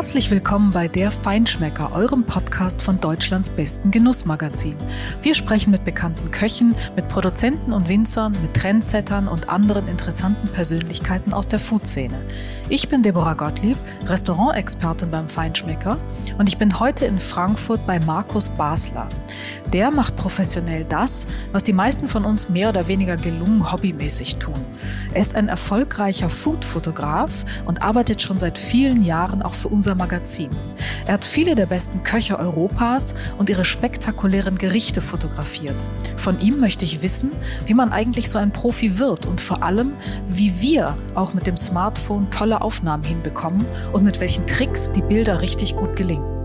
Herzlich willkommen bei Der Feinschmecker, eurem Podcast von Deutschlands besten Genussmagazin. Wir sprechen mit bekannten Köchen, mit Produzenten und Winzern, mit Trendsettern und anderen interessanten Persönlichkeiten aus der Foodszene. Ich bin Deborah Gottlieb, Restaurantexpertin beim Feinschmecker und ich bin heute in Frankfurt bei Markus Basler. Der macht professionell das, was die meisten von uns mehr oder weniger gelungen hobbymäßig tun. Er ist ein erfolgreicher Foodfotograf und arbeitet schon seit vielen Jahren auch für unser Magazin. Er hat viele der besten Köche Europas und ihre spektakulären Gerichte fotografiert. Von ihm möchte ich wissen, wie man eigentlich so ein Profi wird und vor allem, wie wir auch mit dem Smartphone tolle Aufnahmen hinbekommen und mit welchen Tricks die Bilder richtig gut gelingen.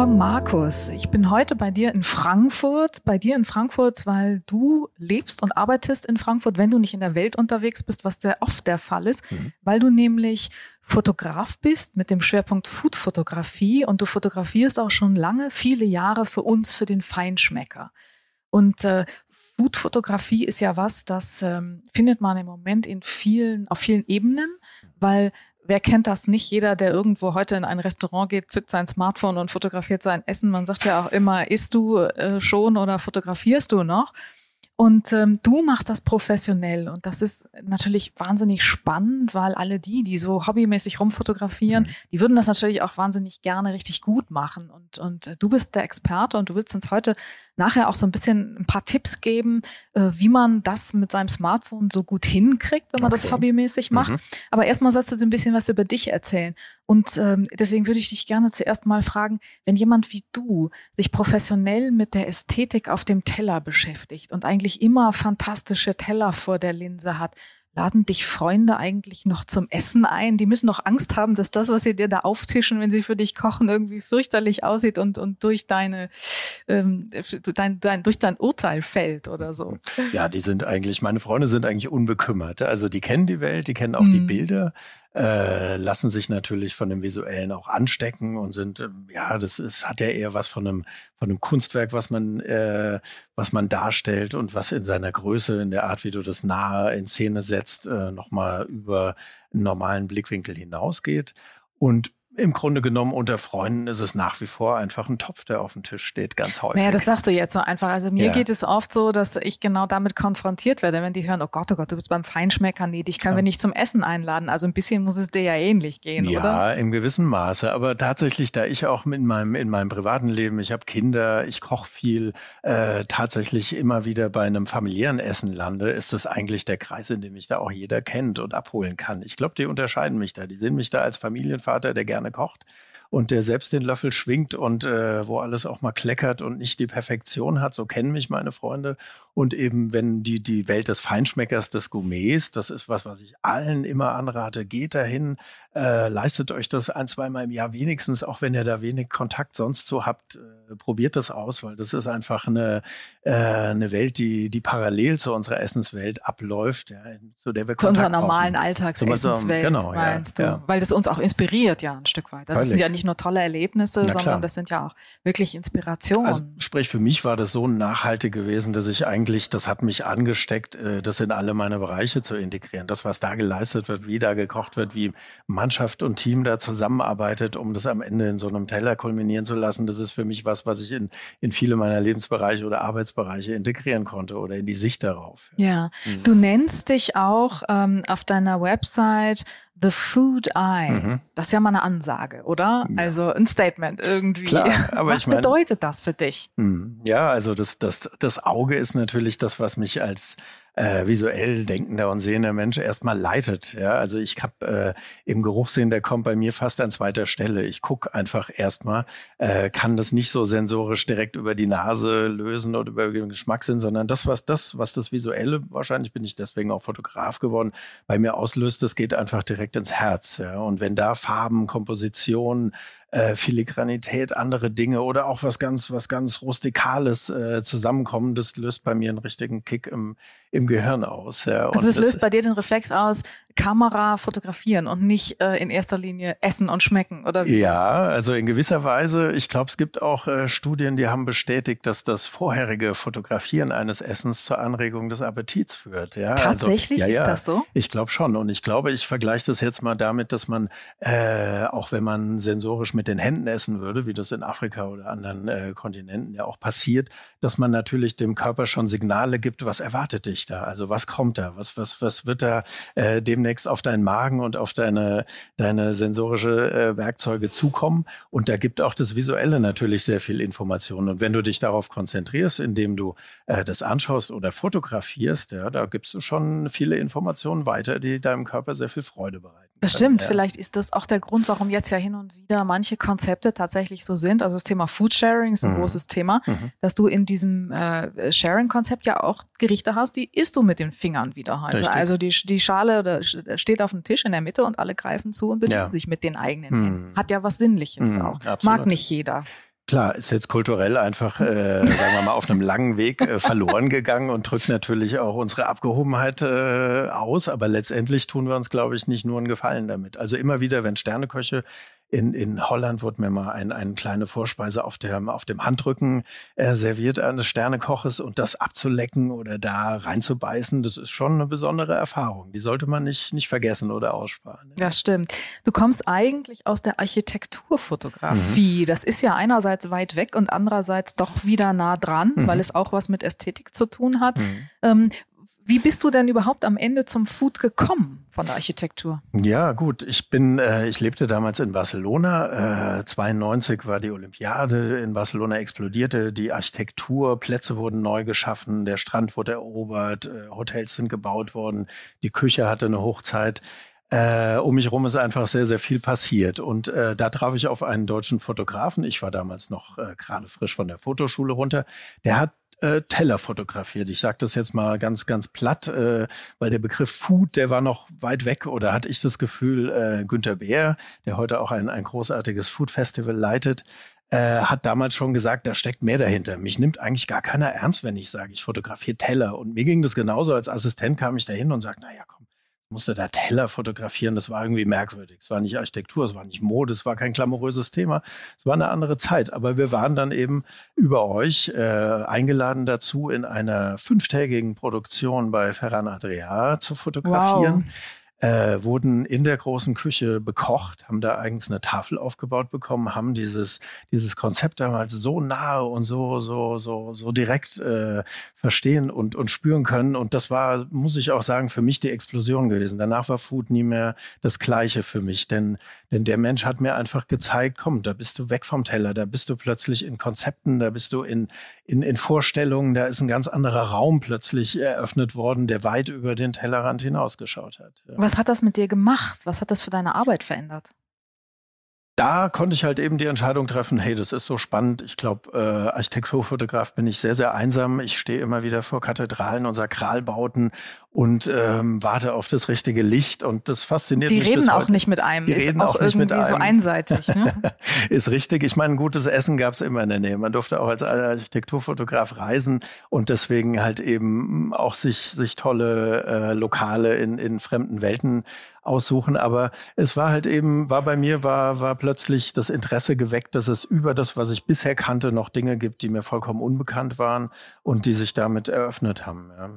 Morgen, Markus. Ich bin heute bei dir in Frankfurt. Bei dir in Frankfurt, weil du lebst und arbeitest in Frankfurt, wenn du nicht in der Welt unterwegs bist, was sehr oft der Fall ist, mhm. weil du nämlich Fotograf bist mit dem Schwerpunkt Foodfotografie und du fotografierst auch schon lange, viele Jahre für uns, für den Feinschmecker. Und äh, Foodfotografie ist ja was, das ähm, findet man im Moment in vielen, auf vielen Ebenen, weil Wer kennt das nicht? Jeder, der irgendwo heute in ein Restaurant geht, zückt sein Smartphone und fotografiert sein Essen. Man sagt ja auch immer, isst du äh, schon oder fotografierst du noch? Und ähm, du machst das professionell und das ist natürlich wahnsinnig spannend, weil alle die, die so hobbymäßig rumfotografieren, mhm. die würden das natürlich auch wahnsinnig gerne richtig gut machen. Und, und äh, du bist der Experte und du willst uns heute nachher auch so ein bisschen ein paar Tipps geben, äh, wie man das mit seinem Smartphone so gut hinkriegt, wenn man okay. das hobbymäßig macht. Mhm. Aber erstmal sollst du so ein bisschen was über dich erzählen. Und ähm, deswegen würde ich dich gerne zuerst mal fragen, wenn jemand wie du sich professionell mit der Ästhetik auf dem Teller beschäftigt und eigentlich eigentlich immer fantastische Teller vor der Linse hat. Laden dich Freunde eigentlich noch zum Essen ein? Die müssen doch Angst haben, dass das, was sie dir da auftischen, wenn sie für dich kochen, irgendwie fürchterlich aussieht und, und durch deine, ähm, dein, dein, durch dein Urteil fällt oder so. Ja, die sind eigentlich, meine Freunde sind eigentlich unbekümmert. Also die kennen die Welt, die kennen auch mhm. die Bilder äh, lassen sich natürlich von dem Visuellen auch anstecken und sind, äh, ja, das ist, hat ja eher was von einem, von einem Kunstwerk, was man, äh, was man darstellt und was in seiner Größe, in der Art, wie du das nahe in Szene setzt, äh, nochmal über einen normalen Blickwinkel hinausgeht. Und im Grunde genommen unter Freunden ist es nach wie vor einfach ein Topf, der auf dem Tisch steht, ganz häufig. Naja, das sagst du jetzt so einfach. Also mir ja. geht es oft so, dass ich genau damit konfrontiert werde, wenn die hören, oh Gott, oh Gott, du bist beim Feinschmecker, nee, dich können ja. wir nicht zum Essen einladen. Also ein bisschen muss es dir ja ähnlich gehen, ja, oder? Ja, in gewissem Maße. Aber tatsächlich, da ich auch in meinem, in meinem privaten Leben, ich habe Kinder, ich koche viel, äh, tatsächlich immer wieder bei einem familiären Essen lande, ist das eigentlich der Kreis, in dem mich da auch jeder kennt und abholen kann. Ich glaube, die unterscheiden mich da. Die sehen mich da als Familienvater, der gerne kocht und der selbst den Löffel schwingt und äh, wo alles auch mal kleckert und nicht die Perfektion hat. So kennen mich meine Freunde. Und eben, wenn die, die Welt des Feinschmeckers, des Gourmets, das ist was, was ich allen immer anrate, geht dahin, äh, leistet euch das ein, zweimal im Jahr wenigstens, auch wenn ihr da wenig Kontakt sonst so habt, äh, probiert das aus, weil das ist einfach eine, äh, eine Welt, die, die parallel zu unserer Essenswelt abläuft, ja, zu der wir Kontakt Zu unserer normalen Alltagsessenswelt, genau, meinst ja, du? Ja. Weil das uns auch inspiriert ja ein Stück weit. Das Völlig. sind ja nicht nur tolle Erlebnisse, Na, sondern klar. das sind ja auch wirklich Inspirationen. Also, sprich, für mich war das so nachhaltig gewesen, dass ich eigentlich, das hat mich angesteckt, äh, das in alle meine Bereiche zu integrieren. Das, was da geleistet wird, wie da gekocht wird, wie Mannschaft und Team da zusammenarbeitet, um das am Ende in so einem Teller kulminieren zu lassen, das ist für mich was, was ich in, in viele meiner Lebensbereiche oder Arbeitsbereiche integrieren konnte oder in die Sicht darauf. Ja, mhm. du nennst dich auch ähm, auf deiner Website The Food Eye. Mhm. Das ist ja mal eine Ansage, oder? Ja. Also ein Statement irgendwie. Klar, aber was ich mein, bedeutet das für dich? Hm, ja, also das, das, das Auge ist natürlich das, was mich als äh, visuell denkender und sehender Mensch erstmal leitet. Ja, also ich habe äh, im Geruchssinn, der kommt bei mir fast an zweiter Stelle. Ich gucke einfach erstmal, äh, kann das nicht so sensorisch direkt über die Nase lösen oder über den Geschmackssinn, sondern das, was das, was das Visuelle, wahrscheinlich bin ich deswegen auch Fotograf geworden, bei mir auslöst, das geht einfach direkt ins Herz. Ja. Und wenn da Farben, Komposition, äh, Filigranität, andere Dinge oder auch was ganz, was ganz Rustikales äh, zusammenkommen, das löst bei mir einen richtigen Kick im, im Gehirn aus. Ja. Also das, das löst bei dir den Reflex aus, Kamera fotografieren und nicht äh, in erster Linie essen und schmecken, oder wie? Ja, also in gewisser Weise. Ich glaube, es gibt auch äh, Studien, die haben bestätigt, dass das vorherige Fotografieren eines Essens zur Anregung des Appetits führt. Ja, also, Tatsächlich also, ja, ist das so? Ich glaube schon. Und ich glaube, ich vergleiche das jetzt mal damit, dass man, äh, auch wenn man sensorisch mit den Händen essen würde, wie das in Afrika oder anderen äh, Kontinenten ja auch passiert, dass man natürlich dem Körper schon Signale gibt, was erwartet dich da? Also was kommt da? Was, was, was wird da äh, demnächst auf deinen Magen und auf deine, deine sensorische äh, Werkzeuge zukommen? Und da gibt auch das Visuelle natürlich sehr viel Information. Und wenn du dich darauf konzentrierst, indem du äh, das anschaust oder fotografierst, ja, da gibst du schon viele Informationen weiter, die deinem Körper sehr viel Freude bereiten. Das stimmt. Ja. Vielleicht ist das auch der Grund, warum jetzt ja hin und wieder manche Konzepte tatsächlich so sind. Also das Thema Food Sharing ist ein mhm. großes Thema, mhm. dass du in diesem äh, Sharing-Konzept ja auch Gerichte hast, die isst du mit den Fingern wieder. Richtig. Also die, die Schale oder steht auf dem Tisch in der Mitte und alle greifen zu und bedienen ja. sich mit den eigenen mhm. Händen. Hat ja was Sinnliches mhm. auch. Absolut. Mag nicht jeder. Klar, ist jetzt kulturell einfach, äh, sagen wir mal, auf einem langen Weg äh, verloren gegangen und drückt natürlich auch unsere Abgehobenheit äh, aus. Aber letztendlich tun wir uns, glaube ich, nicht nur einen Gefallen damit. Also immer wieder, wenn Sterneköche in, in Holland wurde mir mal ein, eine kleine Vorspeise auf, der, auf dem Handrücken äh, serviert eines Sternekoches und das abzulecken oder da reinzubeißen, das ist schon eine besondere Erfahrung. Die sollte man nicht, nicht vergessen oder aussparen. Ne? Ja, stimmt. Du kommst eigentlich aus der Architekturfotografie. Mhm. Das ist ja einerseits weit weg und andererseits doch wieder nah dran, mhm. weil es auch was mit Ästhetik zu tun hat. Mhm. Ähm, wie bist du denn überhaupt am Ende zum Food gekommen von der Architektur? Ja, gut. Ich bin, äh, ich lebte damals in Barcelona. Äh, 92 war die Olympiade in Barcelona explodierte. Die Architektur, Plätze wurden neu geschaffen, der Strand wurde erobert, äh, Hotels sind gebaut worden, die Küche hatte eine Hochzeit. Äh, um mich rum ist einfach sehr, sehr viel passiert. Und äh, da traf ich auf einen deutschen Fotografen. Ich war damals noch äh, gerade frisch von der Fotoschule runter. Der hat äh, Teller fotografiert. Ich sage das jetzt mal ganz, ganz platt, äh, weil der Begriff Food, der war noch weit weg oder hatte ich das Gefühl, äh, Günter Bär, der heute auch ein, ein großartiges Food Festival leitet, äh, hat damals schon gesagt, da steckt mehr dahinter. Mich nimmt eigentlich gar keiner ernst, wenn ich sage, ich fotografiere Teller. Und mir ging das genauso. Als Assistent kam ich dahin und sagte, naja, komm, musste da Teller fotografieren. Das war irgendwie merkwürdig. Es war nicht Architektur, es war nicht Mode, es war kein glamouröses Thema. Es war eine andere Zeit. Aber wir waren dann eben über euch äh, eingeladen dazu, in einer fünftägigen Produktion bei Ferran Adria zu fotografieren. Wow äh, wurden in der großen Küche bekocht, haben da eigens eine Tafel aufgebaut bekommen, haben dieses, dieses Konzept damals so nahe und so, so, so, so direkt äh, verstehen und, und spüren können. Und das war, muss ich auch sagen, für mich die Explosion gewesen. Danach war Food nie mehr das Gleiche für mich, denn, denn der Mensch hat mir einfach gezeigt, komm, da bist du weg vom Teller, da bist du plötzlich in Konzepten, da bist du in, in, in Vorstellungen, da ist ein ganz anderer Raum plötzlich eröffnet worden, der weit über den Tellerrand hinausgeschaut hat. Ja. Was hat das mit dir gemacht? Was hat das für deine Arbeit verändert? da konnte ich halt eben die Entscheidung treffen, hey, das ist so spannend. Ich glaube, äh, Architekturfotograf bin ich sehr, sehr einsam. Ich stehe immer wieder vor Kathedralen und Sakralbauten und ähm, warte auf das richtige Licht und das fasziniert die mich. Die reden auch heute. nicht mit einem. Die ist reden auch, auch nicht mit einem. so einseitig. Ne? ist richtig. Ich meine, gutes Essen gab es immer in der Nähe. Man durfte auch als Architekturfotograf reisen und deswegen halt eben auch sich sich tolle äh, Lokale in in fremden Welten aussuchen. Aber es war halt eben, war bei mir, war, war plötzlich das Interesse geweckt, dass es über das, was ich bisher kannte, noch Dinge gibt, die mir vollkommen unbekannt waren und die sich damit eröffnet haben. Ja.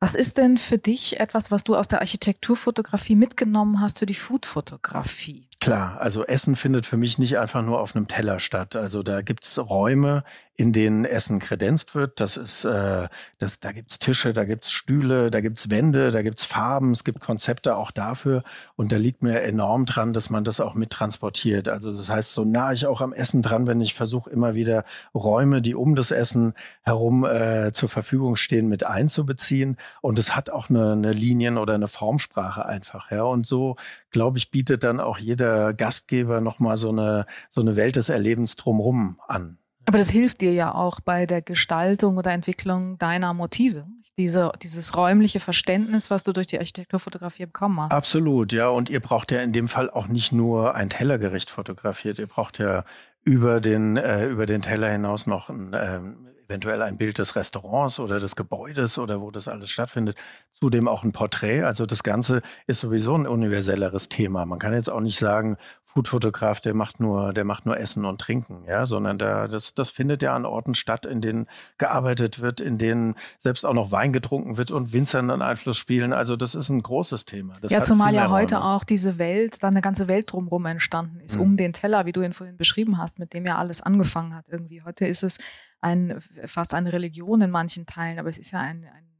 Was ist denn für dich etwas, was du aus der Architekturfotografie mitgenommen hast für die Foodfotografie? Klar, also Essen findet für mich nicht einfach nur auf einem Teller statt. Also da gibt's Räume, in denen Essen kredenzt wird. Das ist, äh, das, da gibt's Tische, da gibt's Stühle, da gibt's Wände, da gibt's Farben, es gibt Konzepte auch dafür. Und da liegt mir enorm dran, dass man das auch mittransportiert. Also das heißt, so nah ich auch am Essen dran bin, ich versuche immer wieder Räume, die um das Essen herum äh, zur Verfügung stehen, mit einzubeziehen. Und es hat auch eine, eine Linien- oder eine Formsprache einfach. Ja. Und so, glaube ich, bietet dann auch jeder Gastgeber nochmal so eine, so eine Welt des Erlebens drumherum an. Aber das hilft dir ja auch bei der Gestaltung oder Entwicklung deiner Motive. Diese, dieses räumliche Verständnis, was du durch die Architekturfotografie bekommen hast. Absolut, ja. Und ihr braucht ja in dem Fall auch nicht nur ein Tellergericht fotografiert. Ihr braucht ja über den, äh, über den Teller hinaus noch ein, ähm, eventuell ein Bild des Restaurants oder des Gebäudes oder wo das alles stattfindet. Zudem auch ein Porträt. Also das Ganze ist sowieso ein universelleres Thema. Man kann jetzt auch nicht sagen, Foodfotograf, der macht nur, der macht nur Essen und Trinken, ja, sondern da, das, das findet ja an Orten statt, in denen gearbeitet wird, in denen selbst auch noch Wein getrunken wird und Winzer einen Einfluss spielen. Also das ist ein großes Thema. Das ja, zumal ja heute Räume. auch diese Welt, da eine ganze Welt drumherum entstanden ist, mhm. um den Teller, wie du ihn vorhin beschrieben hast, mit dem ja alles angefangen hat irgendwie. Heute ist es ein, fast eine Religion in manchen Teilen, aber es ist ja ein, ein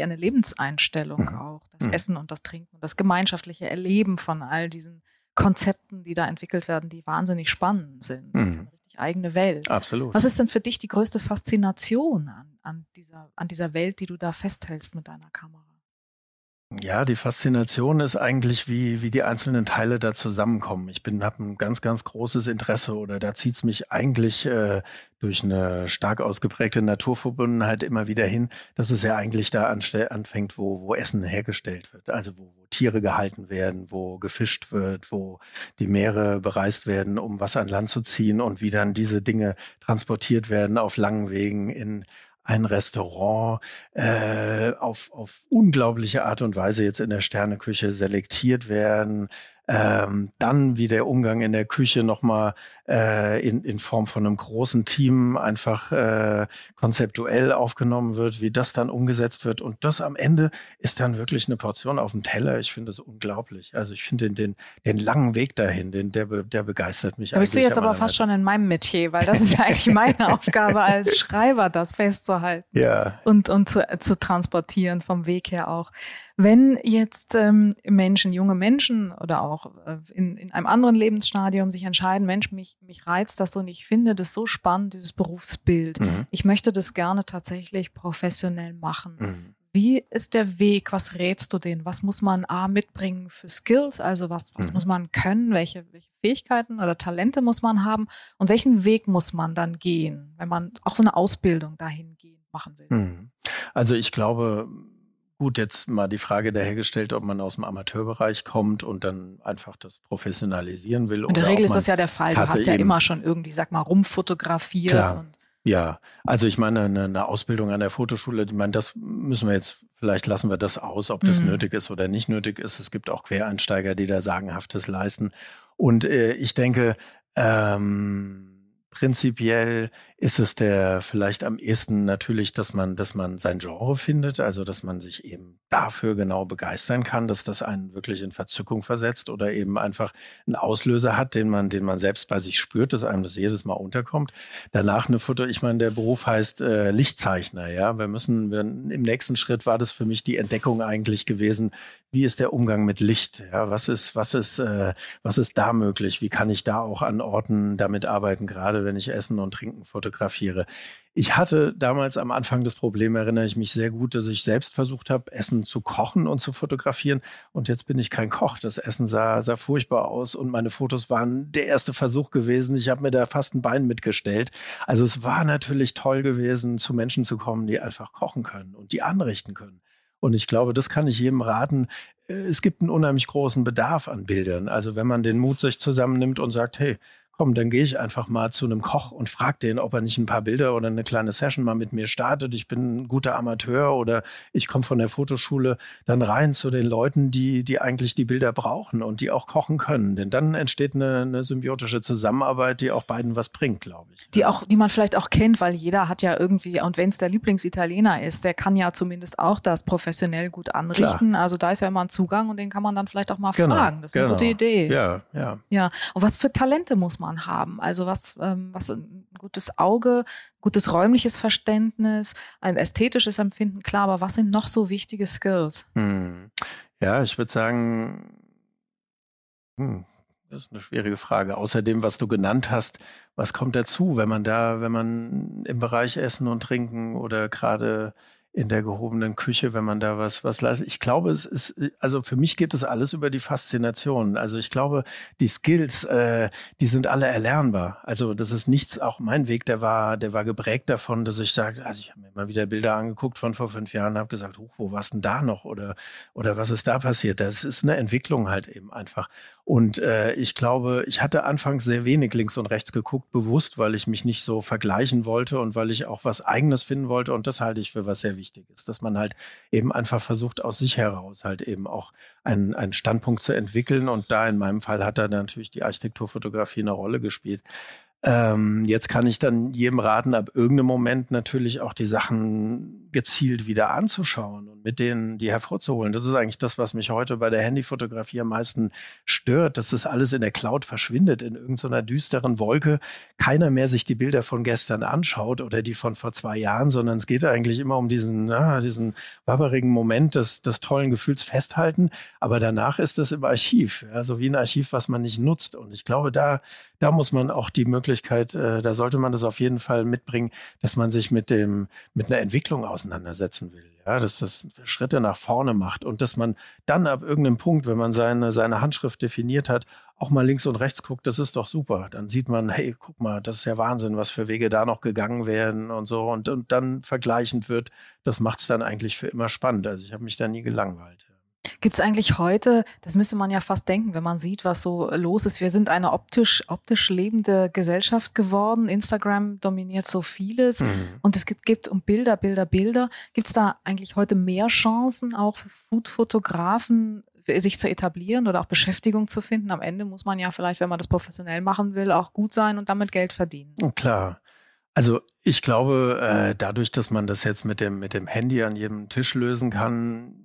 eine Lebenseinstellung mhm. auch, das mhm. Essen und das Trinken, das gemeinschaftliche Erleben von all diesen Konzepten, die da entwickelt werden, die wahnsinnig spannend sind. Mhm. Das ist eine richtig eigene Welt. Absolut. Was ist denn für dich die größte Faszination an, an, dieser, an dieser Welt, die du da festhältst mit deiner Kamera? Ja, die Faszination ist eigentlich, wie, wie die einzelnen Teile da zusammenkommen. Ich bin habe ein ganz, ganz großes Interesse oder da zieht's mich eigentlich äh, durch eine stark ausgeprägte Naturverbundenheit immer wieder hin, dass es ja eigentlich da anfängt, wo, wo Essen hergestellt wird. Also wo, wo Tiere gehalten werden, wo gefischt wird, wo die Meere bereist werden, um was an Land zu ziehen und wie dann diese Dinge transportiert werden auf langen Wegen in ein Restaurant äh, auf, auf unglaubliche Art und Weise jetzt in der Sterneküche selektiert werden, ähm, dann wie der Umgang in der Küche nochmal äh, in, in Form von einem großen Team einfach äh, konzeptuell aufgenommen wird, wie das dann umgesetzt wird. Und das am Ende ist dann wirklich eine Portion auf dem Teller. Ich finde das unglaublich. Also ich finde den, den, den langen Weg dahin, den, der, der begeistert mich. Da bist du jetzt aber fast schon in meinem Metier, weil das ist ja eigentlich meine Aufgabe als Schreiber, das festzuhalten. Ja. Und, und zu, zu transportieren vom Weg her auch. Wenn jetzt ähm, Menschen, junge Menschen oder auch äh, in, in einem anderen Lebensstadium sich entscheiden, Mensch, mich, mich reizt das und ich finde das so spannend, dieses Berufsbild. Mhm. Ich möchte das gerne tatsächlich professionell machen. Mhm. Wie ist der Weg? Was rätst du denen? Was muss man A mitbringen für Skills? Also was, was mhm. muss man können? Welche, welche Fähigkeiten oder Talente muss man haben? Und welchen Weg muss man dann gehen, wenn man auch so eine Ausbildung dahingehend machen will? Mhm. Also ich glaube, Gut, jetzt mal die Frage dahergestellt, ob man aus dem Amateurbereich kommt und dann einfach das professionalisieren will. In der Regel ist das ja der Fall. Du hast ja immer schon irgendwie, sag mal, rumfotografiert. Klar. ja, also ich meine, eine, eine, Ausbildung an der Fotoschule, ich meine, das müssen wir jetzt, vielleicht lassen wir das aus, ob das mhm. nötig ist oder nicht nötig ist. Es gibt auch Quereinsteiger, die da Sagenhaftes leisten. Und äh, ich denke, ähm, Prinzipiell ist es der vielleicht am ehesten natürlich, dass man, dass man sein Genre findet, also dass man sich eben dafür genau begeistern kann, dass das einen wirklich in Verzückung versetzt oder eben einfach einen Auslöser hat, den man, den man selbst bei sich spürt, dass einem das jedes Mal unterkommt. Danach eine Foto, ich meine, der Beruf heißt äh, Lichtzeichner, ja. Wir müssen, wir, im nächsten Schritt war das für mich die Entdeckung eigentlich gewesen, wie ist der Umgang mit Licht? Ja, was ist, was ist, äh, was ist da möglich? Wie kann ich da auch an Orten damit arbeiten, gerade wenn ich Essen und Trinken fotografiere? Ich hatte damals am Anfang das Problem, erinnere ich mich sehr gut, dass ich selbst versucht habe, Essen zu kochen und zu fotografieren. Und jetzt bin ich kein Koch. Das Essen sah, sah furchtbar aus und meine Fotos waren der erste Versuch gewesen. Ich habe mir da fast ein Bein mitgestellt. Also es war natürlich toll gewesen, zu Menschen zu kommen, die einfach kochen können und die anrichten können. Und ich glaube, das kann ich jedem raten. Äh, es gibt einen unheimlich großen Bedarf an Bildern. Also wenn man den Mut sich zusammennimmt und sagt, hey, komm, dann gehe ich einfach mal zu einem Koch und frage den, ob er nicht ein paar Bilder oder eine kleine Session mal mit mir startet. Ich bin ein guter Amateur oder ich komme von der Fotoschule dann rein zu den Leuten, die, die eigentlich die Bilder brauchen und die auch kochen können. Denn dann entsteht eine, eine symbiotische Zusammenarbeit, die auch beiden was bringt, glaube ich. Die auch, die man vielleicht auch kennt, weil jeder hat ja irgendwie, und wenn es der Lieblingsitaliener ist, der kann ja zumindest auch das professionell gut anrichten. Klar. Also da ist ja immer ein Zugang und den kann man dann vielleicht auch mal genau, fragen. Das ist genau. eine gute Idee. Ja, ja. Ja. Und was für Talente muss man Sensoren haben. Also was, ähm, was ein gutes Auge, gutes räumliches Verständnis, ein ästhetisches Empfinden, klar, aber was sind noch so wichtige Skills? Hm. Ja, ich würde sagen, hm, das ist eine schwierige Frage. Außerdem, was du genannt hast, was kommt dazu, wenn man da, wenn man im Bereich Essen und Trinken oder gerade in der gehobenen Küche, wenn man da was, was leistet. Ich glaube, es ist, also für mich geht es alles über die Faszination. Also ich glaube, die Skills, äh, die sind alle erlernbar. Also das ist nichts, auch mein Weg, der war, der war geprägt davon, dass ich sage, also ich habe mir immer wieder Bilder angeguckt von vor fünf Jahren, habe gesagt, huch, wo war's denn da noch? Oder, oder was ist da passiert? Das ist eine Entwicklung halt eben einfach. Und äh, ich glaube, ich hatte anfangs sehr wenig links und rechts geguckt, bewusst, weil ich mich nicht so vergleichen wollte und weil ich auch was Eigenes finden wollte. Und das halte ich für was sehr wichtig ist, dass man halt eben einfach versucht, aus sich heraus halt eben auch einen, einen Standpunkt zu entwickeln. Und da in meinem Fall hat da natürlich die Architekturfotografie eine Rolle gespielt. Ähm, jetzt kann ich dann jedem raten, ab irgendeinem Moment natürlich auch die Sachen gezielt wieder anzuschauen und mit denen die hervorzuholen. Das ist eigentlich das, was mich heute bei der Handyfotografie am meisten stört, dass das alles in der Cloud verschwindet, in irgendeiner düsteren Wolke. Keiner mehr sich die Bilder von gestern anschaut oder die von vor zwei Jahren, sondern es geht eigentlich immer um diesen, na, diesen wabberigen Moment des, des tollen Gefühls festhalten. Aber danach ist das im Archiv, ja, so wie ein Archiv, was man nicht nutzt. Und ich glaube, da, da muss man auch die Möglichkeit, äh, da sollte man das auf jeden Fall mitbringen, dass man sich mit dem, mit einer Entwicklung aus auseinandersetzen will. Ja, dass das Schritte nach vorne macht und dass man dann ab irgendeinem Punkt, wenn man seine, seine Handschrift definiert hat, auch mal links und rechts guckt, das ist doch super. Dann sieht man, hey, guck mal, das ist ja Wahnsinn, was für Wege da noch gegangen werden und so. Und, und dann vergleichend wird, das macht es dann eigentlich für immer spannend. Also ich habe mich da nie gelangweilt. Gibt es eigentlich heute, das müsste man ja fast denken, wenn man sieht, was so los ist. Wir sind eine optisch, optisch lebende Gesellschaft geworden. Instagram dominiert so vieles mhm. und es gibt, gibt um Bilder, Bilder, Bilder. Gibt es da eigentlich heute mehr Chancen, auch für Food-Fotografen sich zu etablieren oder auch Beschäftigung zu finden? Am Ende muss man ja vielleicht, wenn man das professionell machen will, auch gut sein und damit Geld verdienen. Klar. Also ich glaube, äh, dadurch, dass man das jetzt mit dem, mit dem Handy an jedem Tisch lösen kann,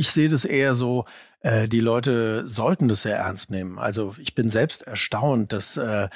ich sehe das eher so, äh, die Leute sollten das sehr ernst nehmen. Also ich bin selbst erstaunt, dass äh,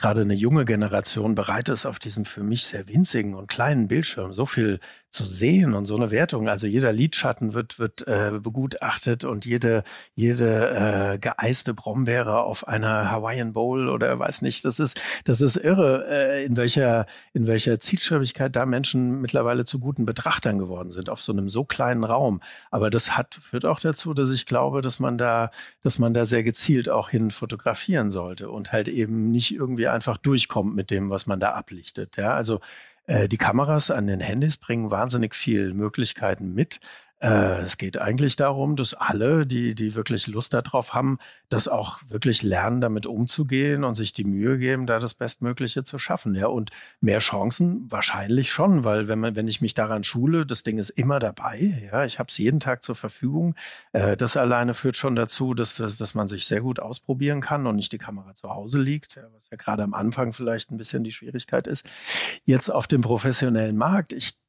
gerade eine junge Generation bereit ist, auf diesen für mich sehr winzigen und kleinen Bildschirm so viel zu sehen und so eine Wertung. Also jeder Lidschatten wird, wird äh, begutachtet und jede, jede äh, geeiste Brombeere auf einer Hawaiian Bowl oder weiß nicht, das ist, das ist irre, äh, in welcher, in welcher Zielstrebigkeit da Menschen mittlerweile zu guten Betrachtern geworden sind, auf so einem so kleinen Raum. Aber das hat, führt auch dazu, dass ich glaube, dass man da, dass man da sehr gezielt auch hin fotografieren sollte und halt eben nicht irgendwie einfach durchkommt mit dem, was man da ablichtet. Ja, also äh, die Kameras an den Handys bringen wahnsinnig viel Möglichkeiten mit. Äh, es geht eigentlich darum, dass alle, die, die wirklich Lust darauf haben, das auch wirklich lernen, damit umzugehen und sich die Mühe geben, da das Bestmögliche zu schaffen. Ja, und mehr Chancen wahrscheinlich schon, weil wenn man, wenn ich mich daran schule, das Ding ist immer dabei. Ja, ich habe es jeden Tag zur Verfügung. Äh, das alleine führt schon dazu, dass, dass, dass man sich sehr gut ausprobieren kann und nicht die Kamera zu Hause liegt, ja, was ja gerade am Anfang vielleicht ein bisschen die Schwierigkeit ist. Jetzt auf dem professionellen Markt, ich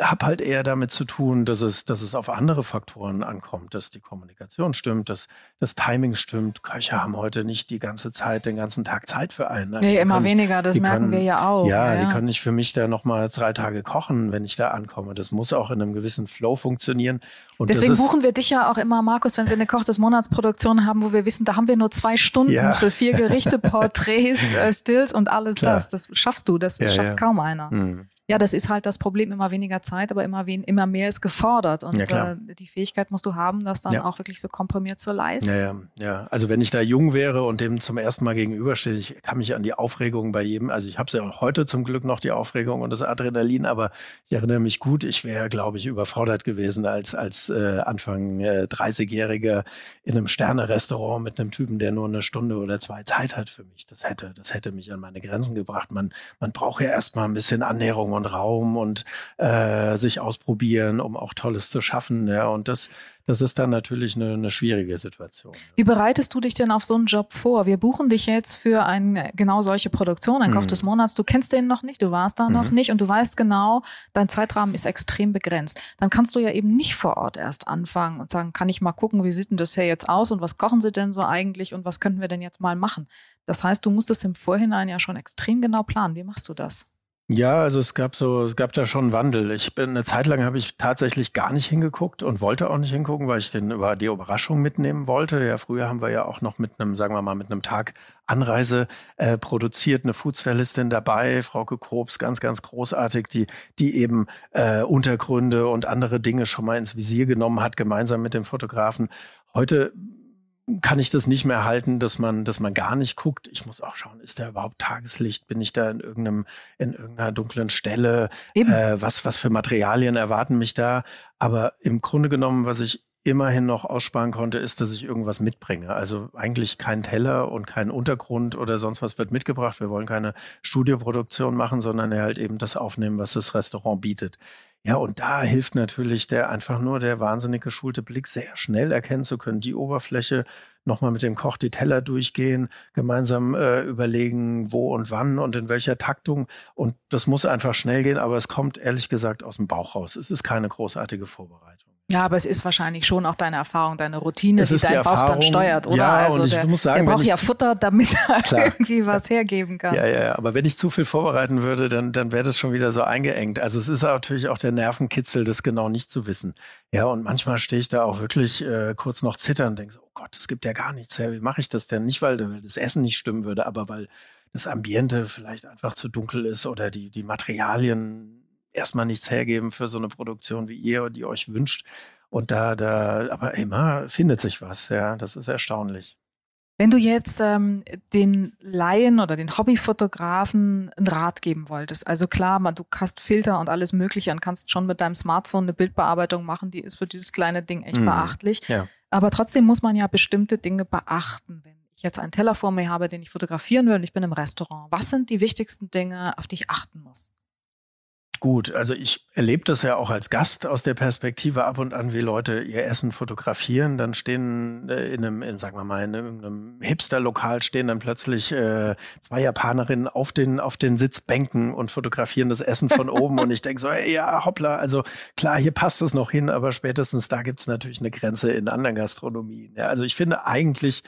habe halt eher damit zu tun, dass es, dass es auf andere Faktoren ankommt, dass die Kommunikation stimmt, dass das Timing stimmt. Köche haben heute nicht die ganze Zeit, den ganzen Tag Zeit für einen. Also nee, immer können, weniger, das merken können, wir ja auch. Ja, ja, die können nicht für mich da nochmal drei Tage kochen, wenn ich da ankomme. Das muss auch in einem gewissen Flow funktionieren. Und Deswegen buchen wir dich ja auch immer, Markus, wenn wir eine Koch des Monatsproduktion haben, wo wir wissen, da haben wir nur zwei Stunden ja. für vier Gerichte, Porträts, äh, Stills und alles Klar. das. Das schaffst du, das ja, schafft kaum einer. Hm. Ja, das ist halt das Problem, immer weniger Zeit, aber immer, wen, immer mehr ist gefordert. Und ja, äh, die Fähigkeit musst du haben, das dann ja. auch wirklich so komprimiert zu leisten. Ja, ja, ja. Also wenn ich da jung wäre und dem zum ersten Mal gegenüberstehe, ich kann mich an die Aufregung bei jedem, also ich habe ja auch heute zum Glück noch die Aufregung und das Adrenalin, aber ich erinnere mich gut, ich wäre, glaube ich, überfordert gewesen als, als äh, Anfang äh, 30-Jähriger in einem Sterne-Restaurant mit einem Typen, der nur eine Stunde oder zwei Zeit hat für mich. Das hätte, das hätte mich an meine Grenzen gebracht. Man, man braucht ja erstmal ein bisschen Annäherung und Raum und äh, sich ausprobieren, um auch Tolles zu schaffen. Ja, und das, das ist dann natürlich eine, eine schwierige Situation. Wie bereitest du dich denn auf so einen Job vor? Wir buchen dich jetzt für eine genau solche Produktion, ein Koch mhm. des Monats. Du kennst den noch nicht, du warst da mhm. noch nicht und du weißt genau, dein Zeitrahmen ist extrem begrenzt. Dann kannst du ja eben nicht vor Ort erst anfangen und sagen, kann ich mal gucken, wie sieht denn das hier jetzt aus und was kochen sie denn so eigentlich und was könnten wir denn jetzt mal machen? Das heißt, du musst es im Vorhinein ja schon extrem genau planen. Wie machst du das? Ja, also es gab so, es gab da schon einen Wandel. Ich bin eine Zeit lang habe ich tatsächlich gar nicht hingeguckt und wollte auch nicht hingucken, weil ich den über die Überraschung mitnehmen wollte. Ja, früher haben wir ja auch noch mit einem, sagen wir mal, mit einem Tag Anreise äh, produziert, eine Foodstylistin dabei, Frauke Kobs, ganz, ganz großartig, die, die eben äh, Untergründe und andere Dinge schon mal ins Visier genommen hat, gemeinsam mit dem Fotografen. Heute kann ich das nicht mehr halten, dass man, dass man gar nicht guckt. Ich muss auch schauen, ist da überhaupt Tageslicht? Bin ich da in irgendeinem, in irgendeiner dunklen Stelle? Äh, was, was für Materialien erwarten mich da? Aber im Grunde genommen, was ich immerhin noch aussparen konnte, ist, dass ich irgendwas mitbringe. Also eigentlich kein Teller und kein Untergrund oder sonst was wird mitgebracht. Wir wollen keine Studioproduktion machen, sondern halt eben das aufnehmen, was das Restaurant bietet. Ja, und da hilft natürlich der einfach nur der wahnsinnig geschulte Blick, sehr schnell erkennen zu können, die Oberfläche, nochmal mit dem Koch die Teller durchgehen, gemeinsam äh, überlegen, wo und wann und in welcher Taktung. Und das muss einfach schnell gehen, aber es kommt ehrlich gesagt aus dem Bauch raus. Es ist keine großartige Vorbereitung. Ja, aber es ist wahrscheinlich schon auch deine Erfahrung, deine Routine, es die dein Bauch dann steuert, oder? Ja, also und ich der, muss sagen, der braucht ja Futter, damit er klar. irgendwie was hergeben kann. Ja, ja, ja. Aber wenn ich zu viel vorbereiten würde, dann, dann wäre das schon wieder so eingeengt. Also es ist natürlich auch der Nervenkitzel, das genau nicht zu wissen. Ja, und manchmal stehe ich da auch wirklich äh, kurz noch zittern und denke so, oh Gott, es gibt ja gar nichts her. Wie mache ich das denn? Nicht, weil das Essen nicht stimmen würde, aber weil das Ambiente vielleicht einfach zu dunkel ist oder die, die Materialien erstmal nichts hergeben für so eine Produktion, wie ihr, die euch wünscht. Und da, da, aber immer findet sich was, ja. Das ist erstaunlich. Wenn du jetzt ähm, den Laien oder den Hobbyfotografen einen Rat geben wolltest, also klar, man, du hast Filter und alles Mögliche und kannst schon mit deinem Smartphone eine Bildbearbeitung machen, die ist für dieses kleine Ding echt mhm. beachtlich. Ja. Aber trotzdem muss man ja bestimmte Dinge beachten. Wenn ich jetzt einen Teller vor mir habe, den ich fotografieren will und ich bin im Restaurant, was sind die wichtigsten Dinge, auf die ich achten muss? Gut, also ich erlebe das ja auch als Gast aus der Perspektive ab und an, wie Leute ihr Essen fotografieren. Dann stehen äh, in einem, in, sagen wir mal, in einem Hipster-Lokal stehen dann plötzlich äh, zwei Japanerinnen auf den, auf den Sitzbänken und fotografieren das Essen von oben. und ich denke so, ey, ja, hoppla, also klar, hier passt es noch hin, aber spätestens da gibt es natürlich eine Grenze in anderen Gastronomien. Ja, also ich finde eigentlich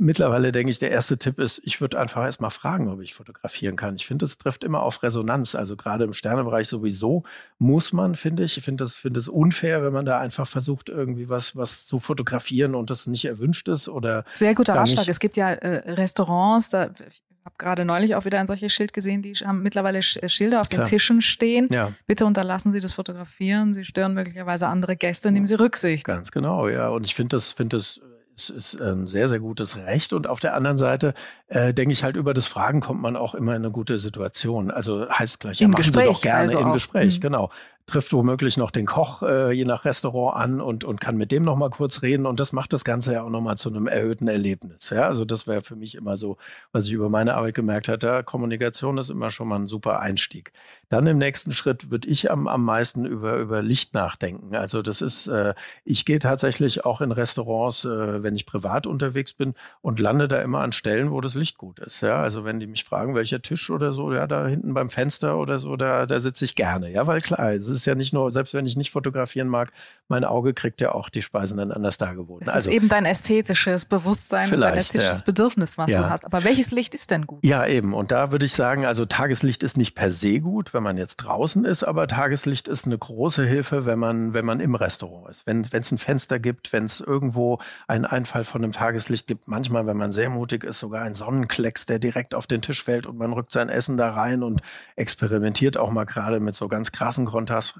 Mittlerweile denke ich, der erste Tipp ist, ich würde einfach erstmal fragen, ob ich fotografieren kann. Ich finde, es trifft immer auf Resonanz. Also gerade im Sternebereich sowieso muss man, finde ich. Ich finde das, finde es unfair, wenn man da einfach versucht, irgendwie was, was zu fotografieren und das nicht erwünscht ist oder. Sehr guter Ratschlag. Es gibt ja äh, Restaurants, da, ich habe gerade neulich auch wieder ein solches Schild gesehen, die haben mittlerweile Schilder auf Klar. den Tischen stehen. Ja. Bitte unterlassen Sie das Fotografieren. Sie stören möglicherweise andere Gäste, nehmen Sie Rücksicht. Ganz genau, ja. Und ich finde das, finde das ist, ist ein sehr, sehr gutes Recht. Und auf der anderen Seite äh, denke ich halt, über das Fragen kommt man auch immer in eine gute Situation. Also heißt gleich, ja, Im machen Gespräch, Sie doch gerne also im. Gespräch, Mhm. genau trifft womöglich noch den Koch äh, je nach Restaurant an und, und kann mit dem noch mal kurz reden und das macht das Ganze ja auch noch mal zu einem erhöhten Erlebnis. Ja, also das wäre für mich immer so, was ich über meine Arbeit gemerkt. Ja, Kommunikation ist immer schon mal ein super Einstieg. Dann im nächsten Schritt würde ich am, am meisten über, über Licht nachdenken. Also das ist, äh, ich gehe tatsächlich auch in Restaurants, äh, wenn ich privat unterwegs bin und lande da immer an Stellen, wo das Licht gut ist. Ja, also wenn die mich fragen, welcher Tisch oder so, ja, da hinten beim Fenster oder so, da, da sitze ich gerne. Ja, weil klar, es ist ist ja nicht nur, selbst wenn ich nicht fotografieren mag, mein Auge kriegt ja auch die Speisen dann anders dargeboten. Das also, ist eben dein ästhetisches Bewusstsein und dein ästhetisches ja. Bedürfnis, was ja. du hast. Aber welches Licht ist denn gut? Ja, eben. Und da würde ich sagen, also Tageslicht ist nicht per se gut, wenn man jetzt draußen ist, aber Tageslicht ist eine große Hilfe, wenn man, wenn man im Restaurant ist. Wenn es ein Fenster gibt, wenn es irgendwo einen Einfall von einem Tageslicht gibt, manchmal, wenn man sehr mutig ist, sogar ein Sonnenklecks, der direkt auf den Tisch fällt und man rückt sein Essen da rein und experimentiert auch mal gerade mit so ganz krassen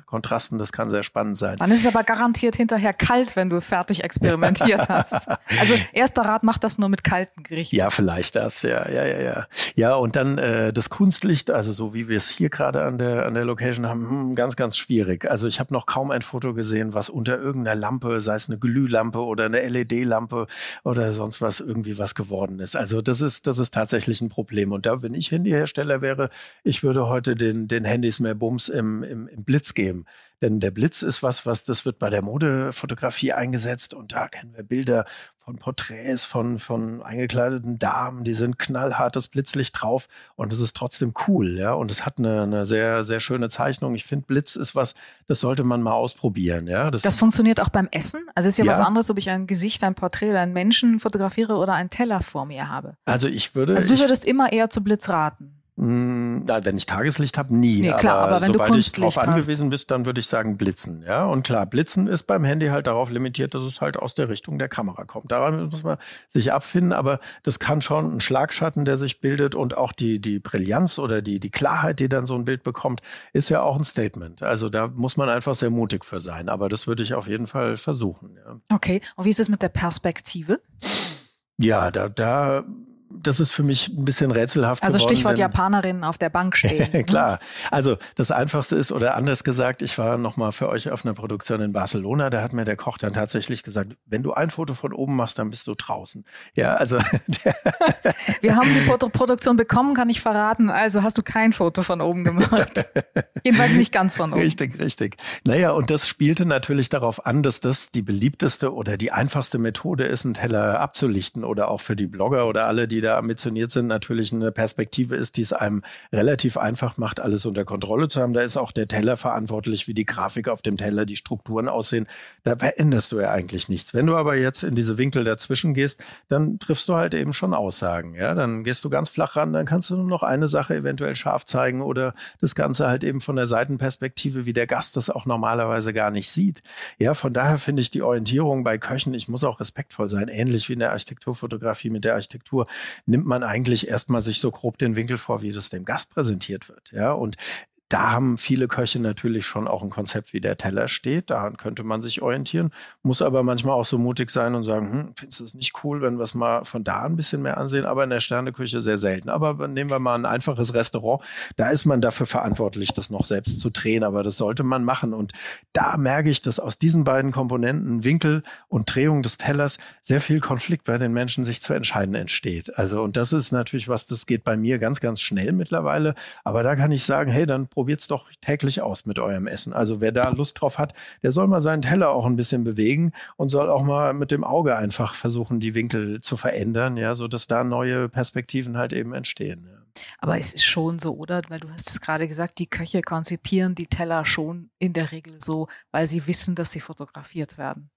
Kontrast Kontrasten. Das kann sehr spannend sein. Dann ist es aber garantiert hinterher kalt, wenn du fertig experimentiert hast. Also erster Rat, macht das nur mit kalten Gerichten. Ja, vielleicht das. Ja, ja, ja, ja. Ja, und dann äh, das Kunstlicht, also so wie wir es hier gerade an der an der Location haben, hm, ganz, ganz schwierig. Also ich habe noch kaum ein Foto gesehen, was unter irgendeiner Lampe, sei es eine Glühlampe oder eine LED-Lampe oder sonst was irgendwie was geworden ist. Also das ist das ist tatsächlich ein Problem. Und da, wenn ich Handyhersteller wäre, ich würde heute den den Handys mehr Bums im im, im Blitz geben. Denn der Blitz ist was, was das wird bei der Modefotografie eingesetzt und da kennen wir Bilder von Porträts von, von eingekleideten Damen, die sind knallhartes Blitzlicht drauf und es ist trotzdem cool, ja. Und es hat eine, eine sehr, sehr schöne Zeichnung. Ich finde, Blitz ist was, das sollte man mal ausprobieren, ja. Das, das funktioniert auch beim Essen? Also es ist ja, ja, was anderes, ob ich ein Gesicht, ein Porträt oder einen Menschen fotografiere oder einen Teller vor mir habe. Also ich würde. Also du würdest immer eher zu Blitz raten. Hm, na, wenn ich Tageslicht habe, nie. Nee, klar, aber, aber wenn sobald du Kunstlicht ich darauf angewiesen bist, dann würde ich sagen Blitzen. Ja, und klar, Blitzen ist beim Handy halt darauf limitiert, dass es halt aus der Richtung der Kamera kommt. Daran muss man sich abfinden, aber das kann schon ein Schlagschatten, der sich bildet und auch die die Brillanz oder die die Klarheit, die dann so ein Bild bekommt, ist ja auch ein Statement. Also da muss man einfach sehr mutig für sein. Aber das würde ich auf jeden Fall versuchen. Ja. Okay. Und wie ist es mit der Perspektive? Ja, da da das ist für mich ein bisschen rätselhaft. Also geworden, Stichwort Japanerinnen auf der Bank stehen. Ne? Klar. Also das Einfachste ist, oder anders gesagt, ich war nochmal für euch auf einer Produktion in Barcelona, da hat mir der Koch dann tatsächlich gesagt, wenn du ein Foto von oben machst, dann bist du draußen. Ja, also. Wir haben die Produktion bekommen, kann ich verraten. Also hast du kein Foto von oben gemacht. Jedenfalls nicht ganz von oben. Richtig, richtig. Naja, und das spielte natürlich darauf an, dass das die beliebteste oder die einfachste Methode ist, einen Teller abzulichten oder auch für die Blogger oder alle, die da ambitioniert sind, natürlich eine Perspektive ist, die es einem relativ einfach macht, alles unter Kontrolle zu haben. Da ist auch der Teller verantwortlich, wie die Grafik auf dem Teller, die Strukturen aussehen. Da veränderst du ja eigentlich nichts. Wenn du aber jetzt in diese Winkel dazwischen gehst, dann triffst du halt eben schon Aussagen. Ja, dann gehst du ganz flach ran, dann kannst du nur noch eine Sache eventuell scharf zeigen oder das Ganze halt eben von der Seitenperspektive, wie der Gast das auch normalerweise gar nicht sieht. Ja, von daher finde ich die Orientierung bei Köchen, ich muss auch respektvoll sein, ähnlich wie in der Architekturfotografie mit der Architektur, nimmt man eigentlich erstmal sich so grob den Winkel vor, wie das dem Gast präsentiert wird. Ja, und da haben viele Köche natürlich schon auch ein Konzept, wie der Teller steht. Daran könnte man sich orientieren. Muss aber manchmal auch so mutig sein und sagen, hm, findest du es nicht cool, wenn wir es mal von da ein bisschen mehr ansehen? Aber in der Sterneküche sehr selten. Aber nehmen wir mal ein einfaches Restaurant. Da ist man dafür verantwortlich, das noch selbst zu drehen. Aber das sollte man machen. Und da merke ich, dass aus diesen beiden Komponenten, Winkel und Drehung des Tellers, sehr viel Konflikt bei den Menschen sich zu entscheiden entsteht. Also, und das ist natürlich was, das geht bei mir ganz, ganz schnell mittlerweile. Aber da kann ich sagen, hey, dann probiert's doch täglich aus mit eurem Essen. Also wer da Lust drauf hat, der soll mal seinen Teller auch ein bisschen bewegen und soll auch mal mit dem Auge einfach versuchen, die Winkel zu verändern, ja, so da neue Perspektiven halt eben entstehen. Ja. Aber es ist schon so, oder? Weil du hast es gerade gesagt, die Köche konzipieren die Teller schon in der Regel so, weil sie wissen, dass sie fotografiert werden.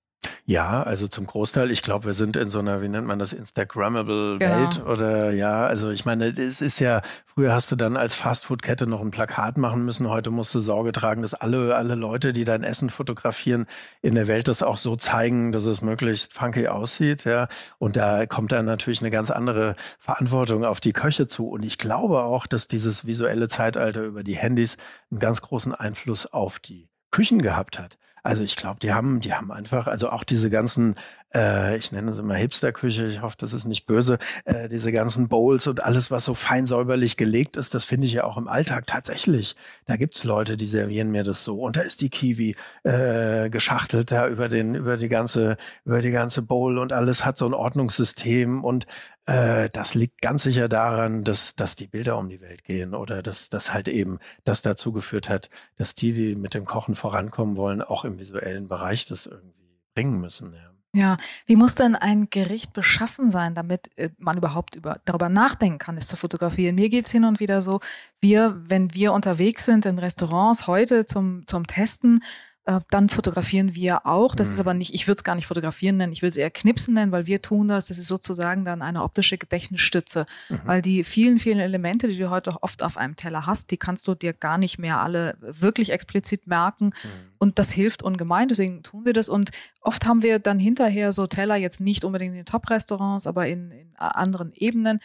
Ja, also zum Großteil. Ich glaube, wir sind in so einer, wie nennt man das, Instagrammable genau. Welt oder ja, also ich meine, es ist ja, früher hast du dann als Fastfood-Kette noch ein Plakat machen müssen. Heute musst du Sorge tragen, dass alle, alle Leute, die dein Essen fotografieren, in der Welt das auch so zeigen, dass es möglichst funky aussieht, ja. Und da kommt dann natürlich eine ganz andere Verantwortung auf die Köche zu. Und ich glaube auch, dass dieses visuelle Zeitalter über die Handys einen ganz großen Einfluss auf die Küchen gehabt hat. Also ich glaube, die haben, die haben einfach, also auch diese ganzen, äh, ich nenne es immer Hipsterküche, ich hoffe, das ist nicht böse, äh, diese ganzen Bowls und alles, was so fein säuberlich gelegt ist, das finde ich ja auch im Alltag tatsächlich. Da gibt's Leute, die servieren mir das so. Und da ist die Kiwi äh, geschachtelt da über den, über die ganze, über die ganze Bowl und alles hat so ein Ordnungssystem und äh, das liegt ganz sicher daran, dass, dass die Bilder um die Welt gehen oder dass das halt eben das dazu geführt hat, dass die, die mit dem Kochen vorankommen wollen, auch im visuellen Bereich das irgendwie bringen müssen. Ja. Ja, wie muss denn ein Gericht beschaffen sein, damit äh, man überhaupt über, darüber nachdenken kann, es zu fotografieren? Mir geht's hin und wieder so, wir, wenn wir unterwegs sind in Restaurants heute zum, zum Testen, äh, dann fotografieren wir auch. Das mhm. ist aber nicht, ich würde es gar nicht fotografieren nennen, ich will es eher knipsen nennen, weil wir tun das. Das ist sozusagen dann eine optische Gedächtnisstütze. Mhm. Weil die vielen, vielen Elemente, die du heute oft auf einem Teller hast, die kannst du dir gar nicht mehr alle wirklich explizit merken. Mhm. Und das hilft ungemein, deswegen tun wir das. Und oft haben wir dann hinterher so Teller, jetzt nicht unbedingt in den Top-Restaurants, aber in, in anderen Ebenen,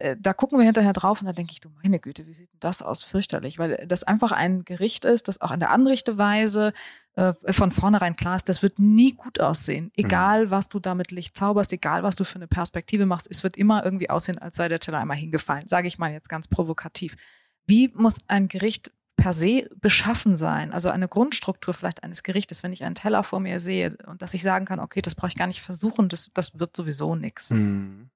äh, da gucken wir hinterher drauf und da denke ich, du meine Güte, wie sieht denn das aus? Fürchterlich, weil das einfach ein Gericht ist, das auch an der Anrichteweise äh, von vornherein klar ist, das wird nie gut aussehen. Mhm. Egal, was du damit Licht zauberst, egal, was du für eine Perspektive machst, es wird immer irgendwie aussehen, als sei der Teller einmal hingefallen, sage ich mal jetzt ganz provokativ. Wie muss ein Gericht per se beschaffen sein, also eine Grundstruktur vielleicht eines Gerichtes, wenn ich einen Teller vor mir sehe und dass ich sagen kann, okay, das brauche ich gar nicht versuchen, das, das wird sowieso nichts. Mhm.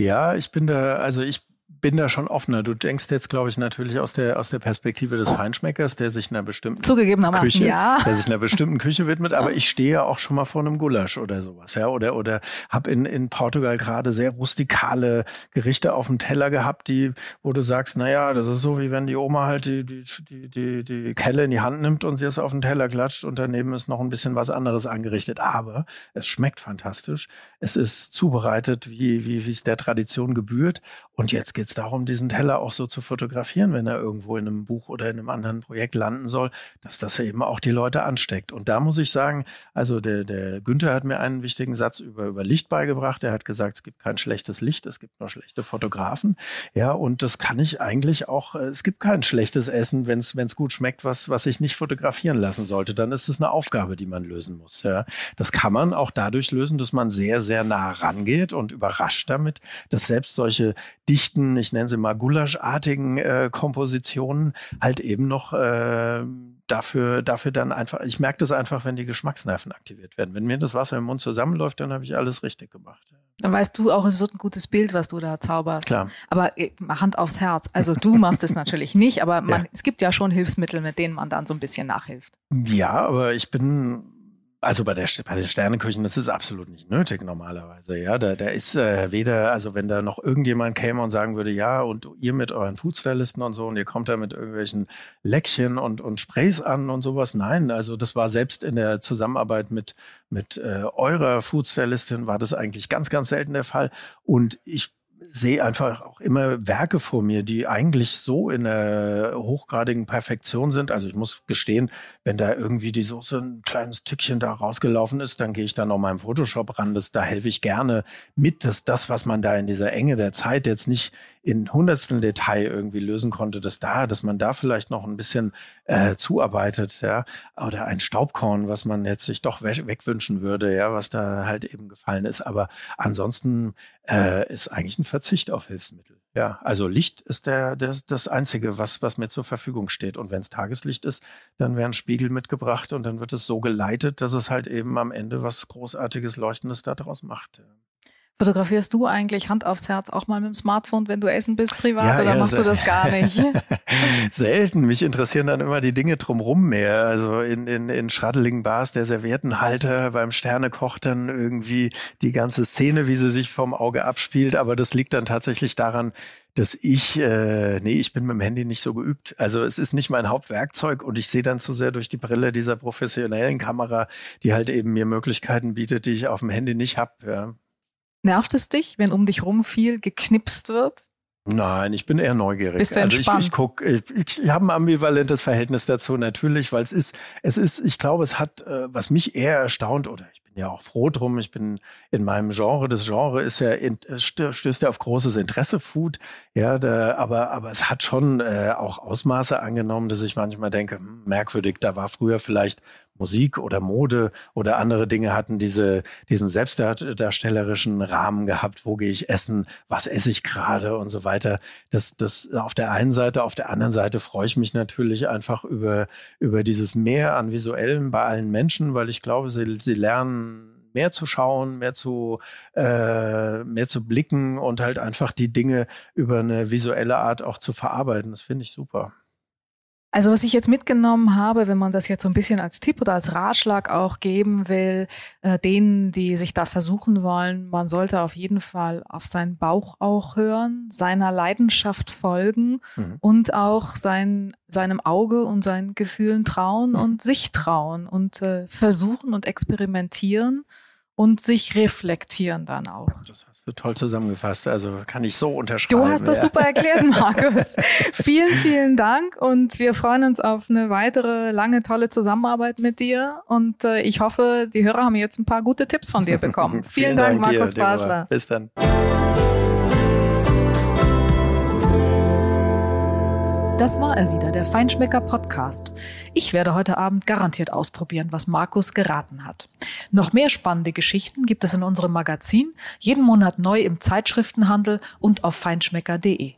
Ja, ich bin da, also ich bin da schon offener. Du denkst jetzt, glaube ich, natürlich aus der aus der Perspektive des Feinschmeckers, der sich einer bestimmten Zugegebenermaßen, Küche, ja. der sich einer bestimmten Küche widmet. Aber ich stehe ja auch schon mal vor einem Gulasch oder sowas, ja, oder oder habe in in Portugal gerade sehr rustikale Gerichte auf dem Teller gehabt, die, wo du sagst, na ja, das ist so wie wenn die Oma halt die die die die, die Kelle in die Hand nimmt und sie es auf den Teller klatscht und daneben ist noch ein bisschen was anderes angerichtet. Aber es schmeckt fantastisch. Es ist zubereitet, wie wie wie es der Tradition gebührt. Und jetzt geht es darum, diesen Teller auch so zu fotografieren, wenn er irgendwo in einem Buch oder in einem anderen Projekt landen soll, dass das eben auch die Leute ansteckt. Und da muss ich sagen, also der, der Günther hat mir einen wichtigen Satz über, über Licht beigebracht. Er hat gesagt, es gibt kein schlechtes Licht, es gibt nur schlechte Fotografen. Ja, und das kann ich eigentlich auch, äh, es gibt kein schlechtes Essen, wenn es gut schmeckt, was, was sich nicht fotografieren lassen sollte. Dann ist es eine Aufgabe, die man lösen muss. Ja. Das kann man auch dadurch lösen, dass man sehr, sehr nah rangeht und überrascht damit, dass selbst solche dichten, ich nenne sie mal gulaschartigen äh, Kompositionen halt eben noch äh, dafür, dafür dann einfach, ich merke das einfach, wenn die Geschmacksnerven aktiviert werden. Wenn mir das Wasser im Mund zusammenläuft, dann habe ich alles richtig gemacht. Dann weißt du auch, es wird ein gutes Bild, was du da zauberst. Klar. Aber äh, Hand aufs Herz. Also du machst es natürlich nicht, aber man, ja. es gibt ja schon Hilfsmittel, mit denen man dann so ein bisschen nachhilft. Ja, aber ich bin also bei, der, bei den Sterneküchen, das ist absolut nicht nötig normalerweise. Ja, da, da ist äh, weder, also wenn da noch irgendjemand käme und sagen würde, ja, und ihr mit euren Foodstylisten und so und ihr kommt da mit irgendwelchen Leckchen und, und Sprays an und sowas. Nein, also das war selbst in der Zusammenarbeit mit, mit äh, eurer Foodstylistin war das eigentlich ganz, ganz selten der Fall. Und ich sehe einfach auch immer Werke vor mir, die eigentlich so in der hochgradigen Perfektion sind. Also ich muss gestehen, wenn da irgendwie die Soße ein kleines Tückchen da rausgelaufen ist, dann gehe ich da noch mal im Photoshop ran. Das, da helfe ich gerne mit, dass das, was man da in dieser Enge der Zeit jetzt nicht in hundertstel Detail irgendwie lösen konnte, dass da, dass man da vielleicht noch ein bisschen äh, zuarbeitet, ja, oder ein Staubkorn, was man jetzt sich doch we wegwünschen würde, ja, was da halt eben gefallen ist. Aber ansonsten äh, ist eigentlich ein Verzicht auf Hilfsmittel. Ja, also Licht ist der, der das Einzige, was, was mir zur Verfügung steht. Und wenn es Tageslicht ist, dann werden Spiegel mitgebracht und dann wird es so geleitet, dass es halt eben am Ende was Großartiges, Leuchtendes daraus macht. Fotografierst du eigentlich Hand aufs Herz auch mal mit dem Smartphone, wenn du essen bist privat ja, oder machst du das gar nicht? Selten. Mich interessieren dann immer die Dinge drumrum mehr. Also in, in, in schraddeligen Bars der Serviettenhalter beim Sternekoch dann irgendwie die ganze Szene, wie sie sich vom Auge abspielt. Aber das liegt dann tatsächlich daran, dass ich, äh, nee, ich bin mit dem Handy nicht so geübt. Also es ist nicht mein Hauptwerkzeug und ich sehe dann zu sehr durch die Brille dieser professionellen Kamera, die halt eben mir Möglichkeiten bietet, die ich auf dem Handy nicht habe. Ja. Nervt es dich, wenn um dich rum viel geknipst wird? Nein, ich bin eher neugierig. Bist du? Also ich, ich guck, ich, ich habe ein ambivalentes Verhältnis dazu natürlich, weil es ist, es ist, ich glaube, es hat, äh, was mich eher erstaunt oder ich bin ja auch froh drum. Ich bin in meinem Genre. Das Genre ist ja äh, stößt ja auf großes Interesse Food. Ja, da, aber aber es hat schon äh, auch Ausmaße angenommen, dass ich manchmal denke, hm, merkwürdig. Da war früher vielleicht Musik oder Mode oder andere Dinge hatten diese, diesen selbstdarstellerischen Rahmen gehabt. Wo gehe ich essen? Was esse ich gerade und so weiter. Das, das auf der einen Seite, auf der anderen Seite freue ich mich natürlich einfach über, über dieses Mehr an Visuellem bei allen Menschen, weil ich glaube, sie, sie lernen mehr zu schauen, mehr zu, äh, mehr zu blicken und halt einfach die Dinge über eine visuelle Art auch zu verarbeiten. Das finde ich super. Also was ich jetzt mitgenommen habe, wenn man das jetzt so ein bisschen als Tipp oder als Ratschlag auch geben will, äh, denen, die sich da versuchen wollen, man sollte auf jeden Fall auf seinen Bauch auch hören, seiner Leidenschaft folgen mhm. und auch sein, seinem Auge und seinen Gefühlen trauen mhm. und sich trauen und äh, versuchen und experimentieren und sich reflektieren dann auch. Das toll zusammengefasst. Also kann ich so unterschreiben. Du hast das ja. super erklärt, Markus. vielen, vielen Dank und wir freuen uns auf eine weitere lange, tolle Zusammenarbeit mit dir. Und äh, ich hoffe, die Hörer haben jetzt ein paar gute Tipps von dir bekommen. vielen, vielen Dank, Dank, Markus dir, Basler. Bis dann. Das war er wieder, der Feinschmecker Podcast. Ich werde heute Abend garantiert ausprobieren, was Markus geraten hat. Noch mehr spannende Geschichten gibt es in unserem Magazin, jeden Monat neu im Zeitschriftenhandel und auf feinschmecker.de.